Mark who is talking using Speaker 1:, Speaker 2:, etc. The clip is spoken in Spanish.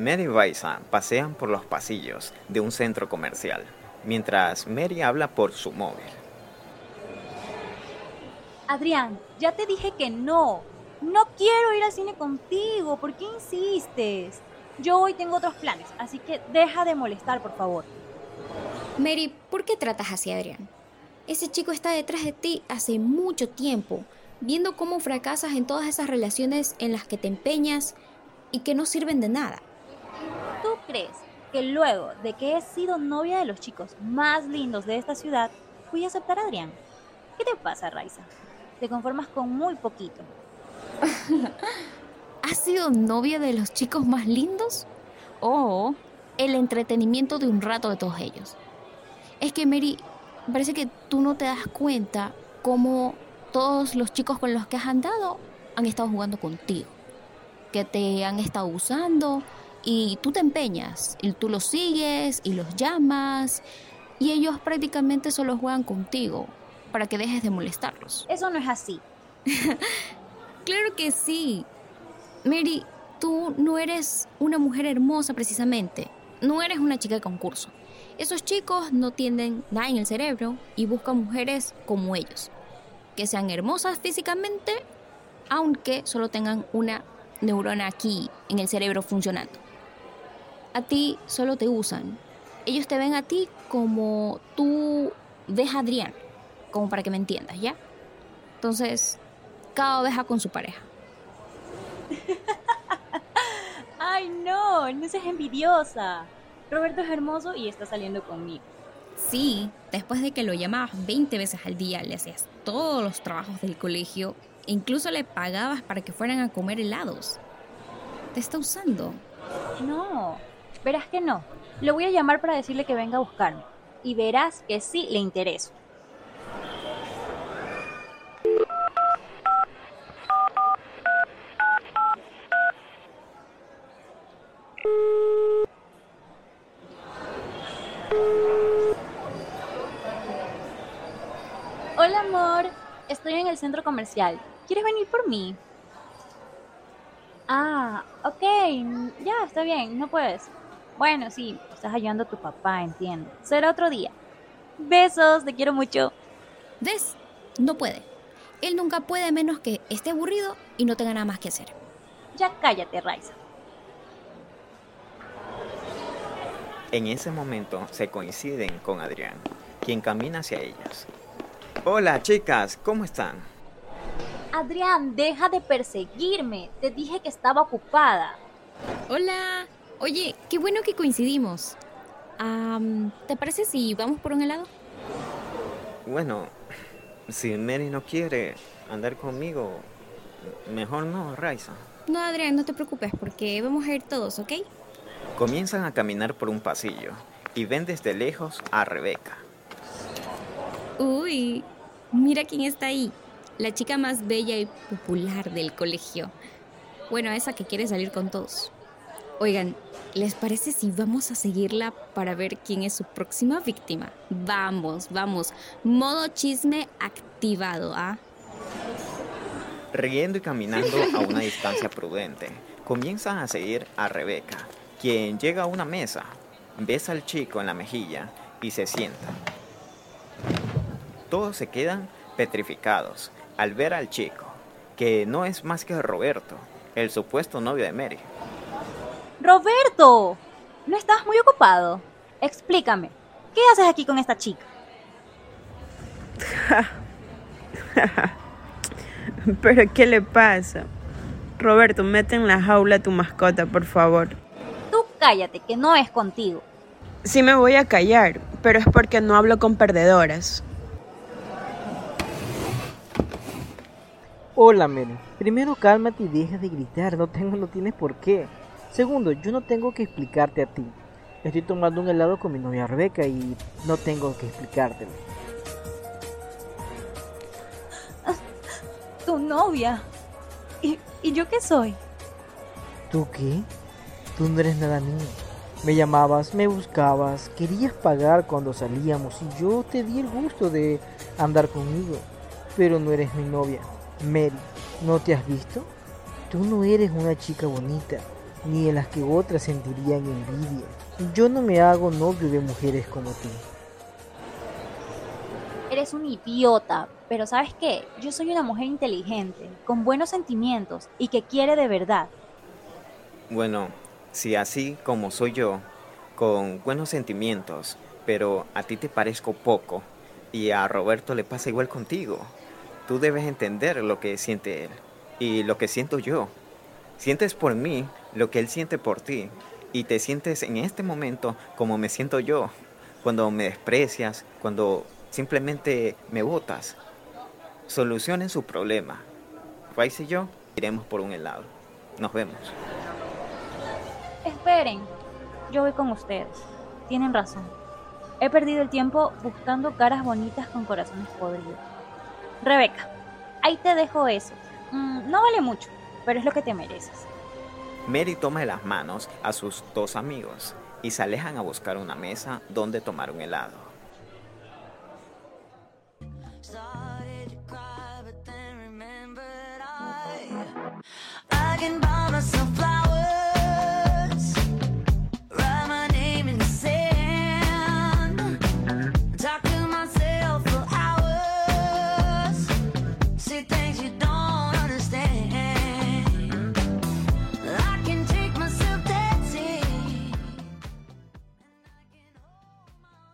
Speaker 1: Mary y Raisa pasean por los pasillos de un centro comercial, mientras Mary habla por su móvil.
Speaker 2: Adrián, ya te dije que no. No quiero ir al cine contigo. ¿Por qué insistes? Yo hoy tengo otros planes, así que deja de molestar, por favor.
Speaker 3: Mary, ¿por qué tratas así a Adrián? Ese chico está detrás de ti hace mucho tiempo, viendo cómo fracasas en todas esas relaciones en las que te empeñas y que no sirven de nada.
Speaker 2: ¿Tú crees que luego de que he sido novia de los chicos más lindos de esta ciudad, fui a aceptar a Adrián? ¿Qué te pasa, Raiza? Te conformas con muy poquito.
Speaker 3: ¿Has sido novia de los chicos más lindos? ¿O el entretenimiento de un rato de todos ellos? Es que, Mary, parece que tú no te das cuenta cómo todos los chicos con los que has andado han estado jugando contigo. Que te han estado usando y tú te empeñas. Y tú los sigues y los llamas. Y ellos prácticamente solo juegan contigo para que dejes de molestarlos.
Speaker 2: Eso no es así.
Speaker 3: claro que sí. Mary, tú no eres una mujer hermosa precisamente. No eres una chica de concurso. Esos chicos no tienen nada en el cerebro y buscan mujeres como ellos. Que sean hermosas físicamente, aunque solo tengan una neurona aquí en el cerebro funcionando. A ti solo te usan. Ellos te ven a ti como tú ves a Adrián como para que me entiendas, ¿ya? Entonces, cada oveja con su pareja.
Speaker 2: Ay, no, no seas envidiosa. Roberto es hermoso y está saliendo conmigo.
Speaker 3: Sí, después de que lo llamabas 20 veces al día, le hacías todos los trabajos del colegio e incluso le pagabas para que fueran a comer helados. Te está usando.
Speaker 2: No, verás que no. Lo voy a llamar para decirle que venga a buscarme. Y verás que sí le intereso. Hola amor, estoy en el centro comercial. ¿Quieres venir por mí? Ah, ok, ya está bien, no puedes. Bueno, sí, estás ayudando a tu papá, entiendo. Será otro día. Besos, te quiero mucho.
Speaker 3: ¿Ves? No puede. Él nunca puede menos que esté aburrido y no tenga nada más que hacer.
Speaker 2: Ya cállate, Raiza.
Speaker 1: En ese momento se coinciden con Adrián, quien camina hacia ellas. Hola chicas, ¿cómo están?
Speaker 2: Adrián, deja de perseguirme. Te dije que estaba ocupada.
Speaker 3: Hola. Oye, qué bueno que coincidimos. ¿Te parece si vamos por un helado?
Speaker 1: Bueno, si Mary no quiere andar conmigo, mejor no, Raiza.
Speaker 3: No, Adrián, no te preocupes, porque vamos a ir todos, ¿ok?
Speaker 1: Comienzan a caminar por un pasillo y ven desde lejos a Rebeca.
Speaker 3: Uy, mira quién está ahí. La chica más bella y popular del colegio. Bueno, esa que quiere salir con todos. Oigan, ¿les parece si vamos a seguirla para ver quién es su próxima víctima? Vamos, vamos. Modo chisme activado, ¿ah?
Speaker 1: Riendo y caminando a una distancia prudente, comienzan a seguir a Rebeca, quien llega a una mesa, besa al chico en la mejilla y se sienta. Todos se quedan petrificados al ver al chico, que no es más que Roberto, el supuesto novio de Mary.
Speaker 2: Roberto, ¿no estás muy ocupado? Explícame, ¿qué haces aquí con esta chica?
Speaker 4: ¿Pero qué le pasa? Roberto, mete en la jaula a tu mascota, por favor
Speaker 2: cállate, que no es contigo.
Speaker 4: Sí me voy a callar, pero es porque no hablo con perdedoras.
Speaker 5: Hola, Mary. Primero cálmate y deja de gritar, no tengo, no tienes por qué. Segundo, yo no tengo que explicarte a ti. Estoy tomando un helado con mi novia Rebeca y no tengo que explicártelo.
Speaker 2: ¿Tu novia? ¿Y, ¿Y yo qué soy?
Speaker 5: ¿Tú qué? Tú no eres nada mío. Me llamabas, me buscabas, querías pagar cuando salíamos y yo te di el gusto de andar conmigo. Pero no eres mi novia. Mary, ¿no te has visto? Tú no eres una chica bonita. Ni en las que otras sentirían envidia. Yo no me hago novio de mujeres como tú.
Speaker 2: Eres un idiota, pero ¿sabes qué? Yo soy una mujer inteligente, con buenos sentimientos y que quiere de verdad.
Speaker 1: Bueno, si así como soy yo, con buenos sentimientos, pero a ti te parezco poco y a Roberto le pasa igual contigo, tú debes entender lo que siente él y lo que siento yo. Sientes por mí lo que él siente por ti y te sientes en este momento como me siento yo, cuando me desprecias, cuando simplemente me botas. Solucionen su problema. Rice y yo iremos por un helado. Nos vemos.
Speaker 2: Esperen, yo voy con ustedes. Tienen razón. He perdido el tiempo buscando caras bonitas con corazones podridos. Rebeca, ahí te dejo eso. Mm, no vale mucho, pero es lo que te mereces.
Speaker 1: Mary toma de las manos a sus dos amigos y se alejan a buscar una mesa donde tomar un helado.